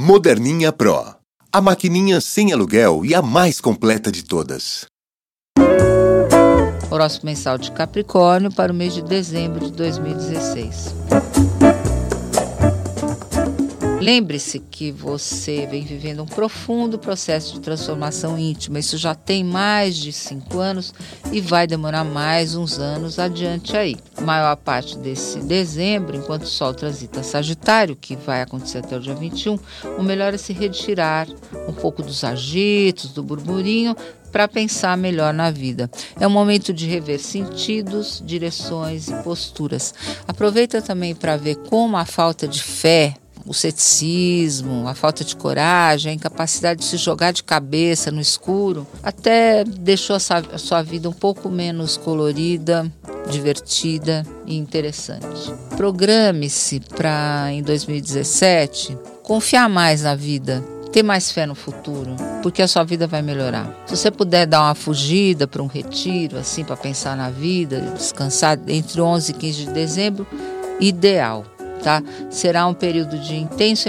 Moderninha Pro. A maquininha sem aluguel e a mais completa de todas. Horóscopo mensal de Capricórnio para o mês de dezembro de 2016. Lembre-se que você vem vivendo um profundo processo de transformação íntima. Isso já tem mais de cinco anos e vai demorar mais uns anos adiante aí. A maior parte desse dezembro, enquanto o Sol transita Sagitário, que vai acontecer até o dia 21, o melhor é se retirar um pouco dos agitos, do burburinho, para pensar melhor na vida. É um momento de rever sentidos, direções e posturas. Aproveita também para ver como a falta de fé o ceticismo, a falta de coragem, a incapacidade de se jogar de cabeça no escuro, até deixou a sua vida um pouco menos colorida, divertida e interessante. Programe-se para, em 2017, confiar mais na vida, ter mais fé no futuro, porque a sua vida vai melhorar. Se você puder dar uma fugida para um retiro, assim, para pensar na vida, descansar entre 11 e 15 de dezembro, ideal tá? Será um período de intenso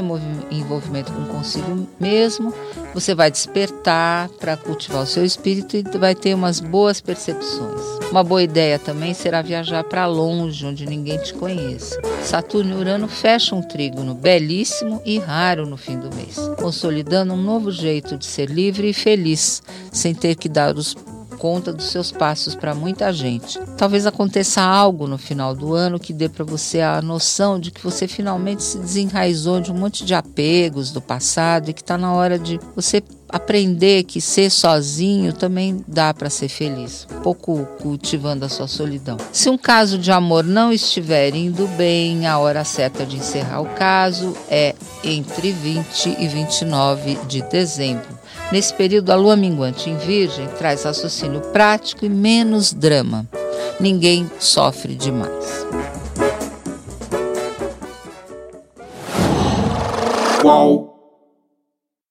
envolvimento com consigo mesmo. Você vai despertar para cultivar o seu espírito e vai ter umas boas percepções. Uma boa ideia também será viajar para longe, onde ninguém te conheça. Saturno e Urano fecham um trígono belíssimo e raro no fim do mês, consolidando um novo jeito de ser livre e feliz, sem ter que dar os conta dos seus passos para muita gente. Talvez aconteça algo no final do ano que dê para você a noção de que você finalmente se desenraizou de um monte de apegos do passado e que está na hora de você aprender que ser sozinho também dá para ser feliz, um pouco cultivando a sua solidão. Se um caso de amor não estiver indo bem, a hora certa de encerrar o caso é entre 20 e 29 de dezembro. Nesse período, a lua minguante em Virgem traz raciocínio prático e menos drama. Ninguém sofre demais. Qual?